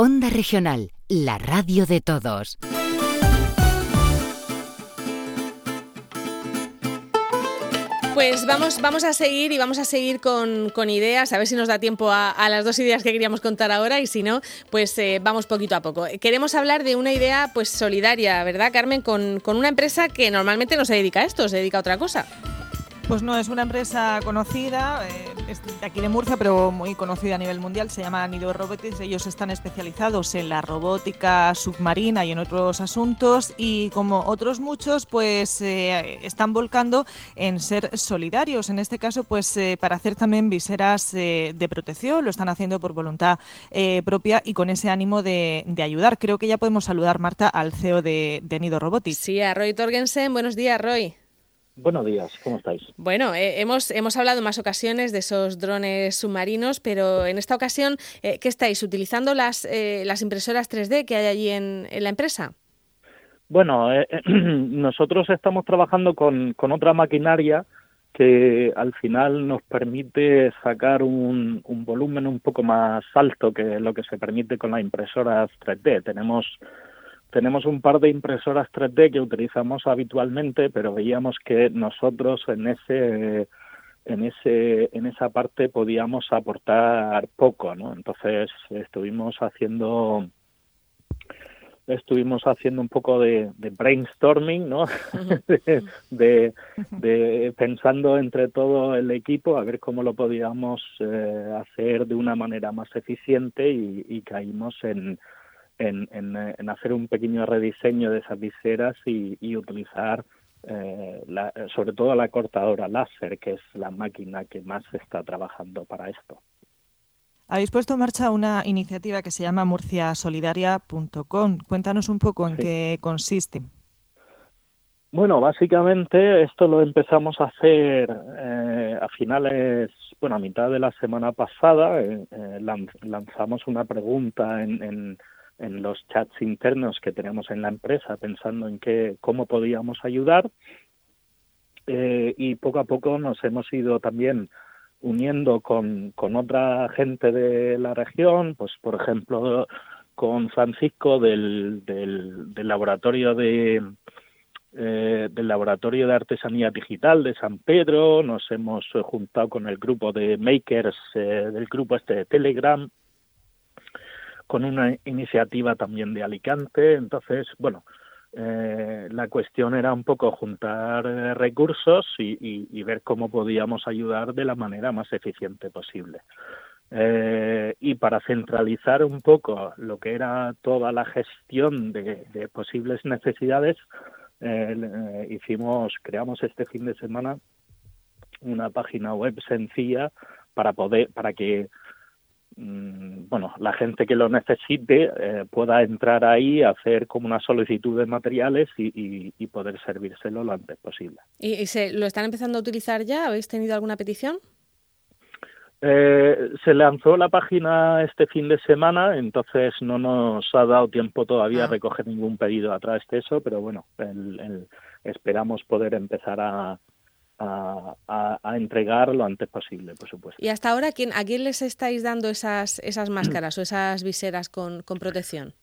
Onda Regional, la radio de todos. Pues vamos, vamos a seguir y vamos a seguir con, ideas, a ver si nos da tiempo a, las dos ideas que queríamos contar ahora y si no, pues eh, vamos poquito a poco. Queremos hablar de una idea pues solidaria, ¿verdad, Carmen? Con, con una empresa que normalmente no se dedica a esto, se dedica a otra cosa. Pues no, es una empresa conocida, eh, es de aquí de Murcia, pero muy conocida a nivel mundial, se llama Nido Robotics. Ellos están especializados en la robótica submarina y en otros asuntos y como otros muchos, pues eh, están volcando en ser solidarios. En este caso, pues eh, para hacer también viseras de protección, lo están haciendo por voluntad propia y con ese ánimo de, ayudar. Creo que ya podemos saludar, Marta, al CEO de, de Nido Robotics. Sí, a Roy Torgensen. Buenos días, Roy. Buenos días, ¿cómo estáis? Bueno, eh, hemos, hemos hablado en más ocasiones de esos drones submarinos, pero en esta ocasión, eh, ¿qué estáis? ¿Utilizando las, eh, las impresoras 3D que hay allí en, la empresa? Bueno, nosotros estamos trabajando con, con, otra maquinaria que al final nos permite sacar un, un volumen un poco más alto que lo que se permite con las impresoras 3D. Tenemos tenemos un par de impresoras 3D que utilizamos habitualmente, pero veíamos que nosotros en ese en ese en esa parte podíamos aportar poco, ¿no? Entonces estuvimos haciendo estuvimos haciendo un poco de, brainstorming, ¿no? de, de, pensando entre todo el equipo a ver cómo lo podíamos eh, hacer de una manera más eficiente y caímos en, en, en, hacer un pequeño rediseño de esas viseras y, utilizar eh, la, sobre todo la cortadora láser, que es la máquina que más está trabajando para esto. Habéis puesto en marcha una iniciativa que se llama murciasolidaria.com. Cuéntanos un poco en qué consiste. Bueno, básicamente esto lo empezamos a hacer eh, a finales, bueno, a mitad de la semana pasada. Eh, lanzamos una pregunta en en los chats internos que tenemos en la empresa pensando en qué, cómo podíamos ayudar. Eh, y poco a poco nos hemos ido también uniendo con, con otra gente de la región, pues por ejemplo con Francisco del, del, laboratorio de eh, del laboratorio de artesanía digital de San Pedro, nos hemos juntado con el grupo de makers eh, del grupo este de Telegram con una iniciativa también de Alicante. Entonces, bueno, eh, la cuestión era un poco juntar eh, recursos y, ver cómo podíamos ayudar de la manera más eficiente posible. Eh, y para centralizar un poco lo que era toda la gestión de, posibles necesidades, hicimos, creamos este fin de semana una página web sencilla para poder, para que bueno, la gente que lo necesite eh, pueda entrar ahí, hacer como una solicitud de materiales y, poder servírselo lo antes posible. ¿Y, se, lo están empezando a utilizar ya? ¿Habéis tenido alguna petición? Eh, se lanzó la página este fin de semana, entonces no nos ha dado tiempo todavía a ah. recoger ningún pedido a través de eso, pero bueno, esperamos poder empezar a, a, entregar lo antes posible, por supuesto. ¿Y hasta ahora ¿quién, a quién les estáis dando esas, esas máscaras o esas viseras con, con protección?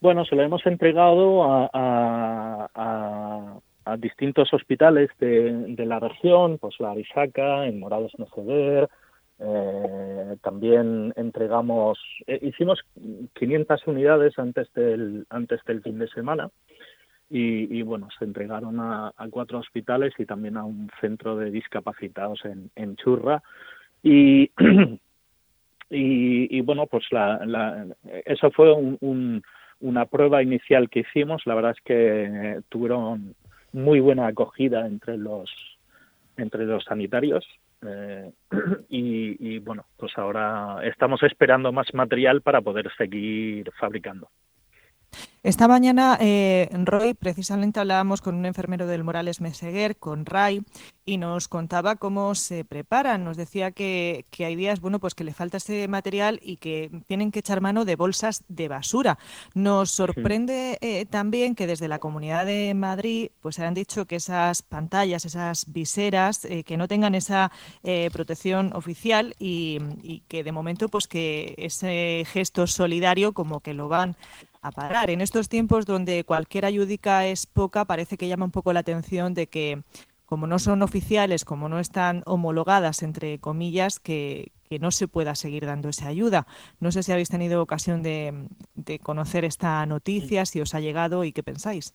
Bueno, se lo hemos entregado a, a, a distintos hospitales de, de, la región, pues la Arisaca, en Morados no Ceder, eh, también entregamos, eh, hicimos 500 unidades antes del, antes del fin de semana y, bueno, se entregaron a, cuatro hospitales y también a un centro de discapacitados en, Churra. Y, y, bueno, pues la, eso fue un, una prueba inicial que hicimos. La verdad es que tuvieron muy buena acogida entre los, entre los sanitarios. Eh, y, y bueno, pues ahora estamos esperando más material para poder seguir fabricando. Esta mañana, eh, Roy, precisamente hablábamos con un enfermero del Morales Meseguer, con Ray, y nos contaba cómo se preparan. Nos decía que, hay días, bueno, pues que le falta este material y que tienen que echar mano de bolsas de basura. Nos sorprende eh, también que desde la Comunidad de Madrid, pues se han dicho que esas pantallas, esas viseras, eh, que no tengan esa protección oficial y, y que de momento, pues que ese gesto solidario como que lo van a parar. En estos tiempos donde cualquier ayudica es poca, parece que llama un poco la atención de que, como no son oficiales, como no están homologadas, entre comillas, que, no se pueda seguir dando esa ayuda. No sé si habéis tenido ocasión de, conocer esta noticia, si os ha llegado y qué pensáis.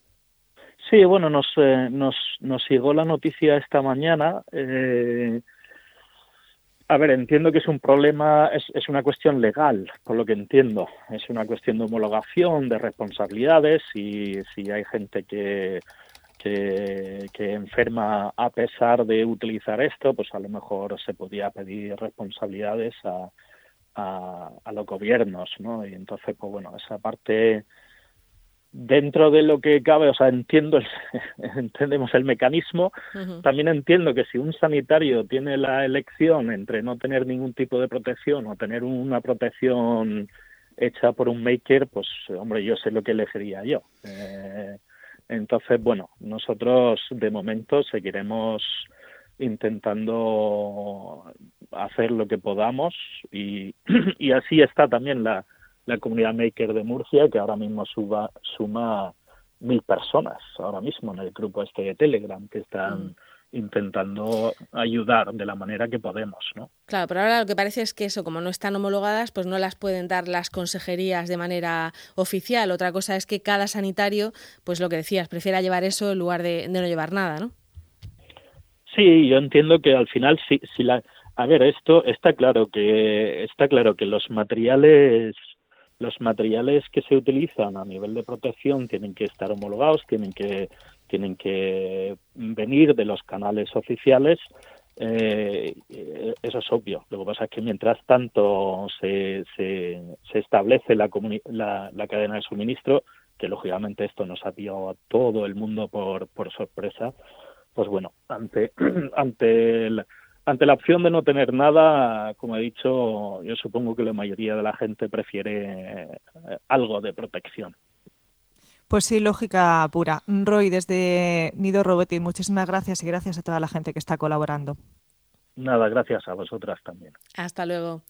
Sí, bueno, nos, eh, nos, nos llegó la noticia esta mañana. Eh, a ver, entiendo que es un problema, es, es, una cuestión legal, por lo que entiendo. Es una cuestión de homologación, de responsabilidades, y si hay gente que, que, enferma a pesar de utilizar esto, pues a lo mejor se podía pedir responsabilidades a, a, a los gobiernos, ¿no? Y entonces, pues bueno, esa parte dentro de lo que cabe, o sea, entiendo, entendemos el mecanismo, también entiendo que si un sanitario tiene la elección entre no tener ningún tipo de protección o tener una protección hecha por un maker, pues hombre, yo sé lo que elegiría yo. Eh, entonces, bueno, nosotros de momento seguiremos intentando hacer lo que podamos y, y así está también la, la comunidad maker de Murcia, que ahora mismo suba, suma mil personas, ahora mismo en el grupo este de Telegram, que están mm. intentando ayudar de la manera que podemos, ¿no? Claro, pero ahora lo que parece es que eso, como no están homologadas, pues no las pueden dar las consejerías de manera oficial. Otra cosa es que cada sanitario, pues lo que decías, prefiera llevar eso en lugar de, no llevar nada, ¿no? Sí, yo entiendo que al final si, si la a ver, esto está claro que está claro que los materiales los materiales que se utilizan a nivel de protección tienen que estar homologados, tienen que tienen que venir de los canales oficiales. Eh, eso es obvio. Lo que pasa es que mientras tanto se, se, se establece la, la, cadena de suministro, que lógicamente esto nos ha pillado a todo el mundo por, por sorpresa, pues bueno, ante, ante el, ante la opción de no tener nada, como he dicho, yo supongo que la mayoría de la gente prefiere eh, algo de protección. Pues sí, lógica pura. Roy, desde Nido Robotic, muchísimas gracias y gracias a toda la gente que está colaborando. Nada, gracias a vosotras también. Hasta luego.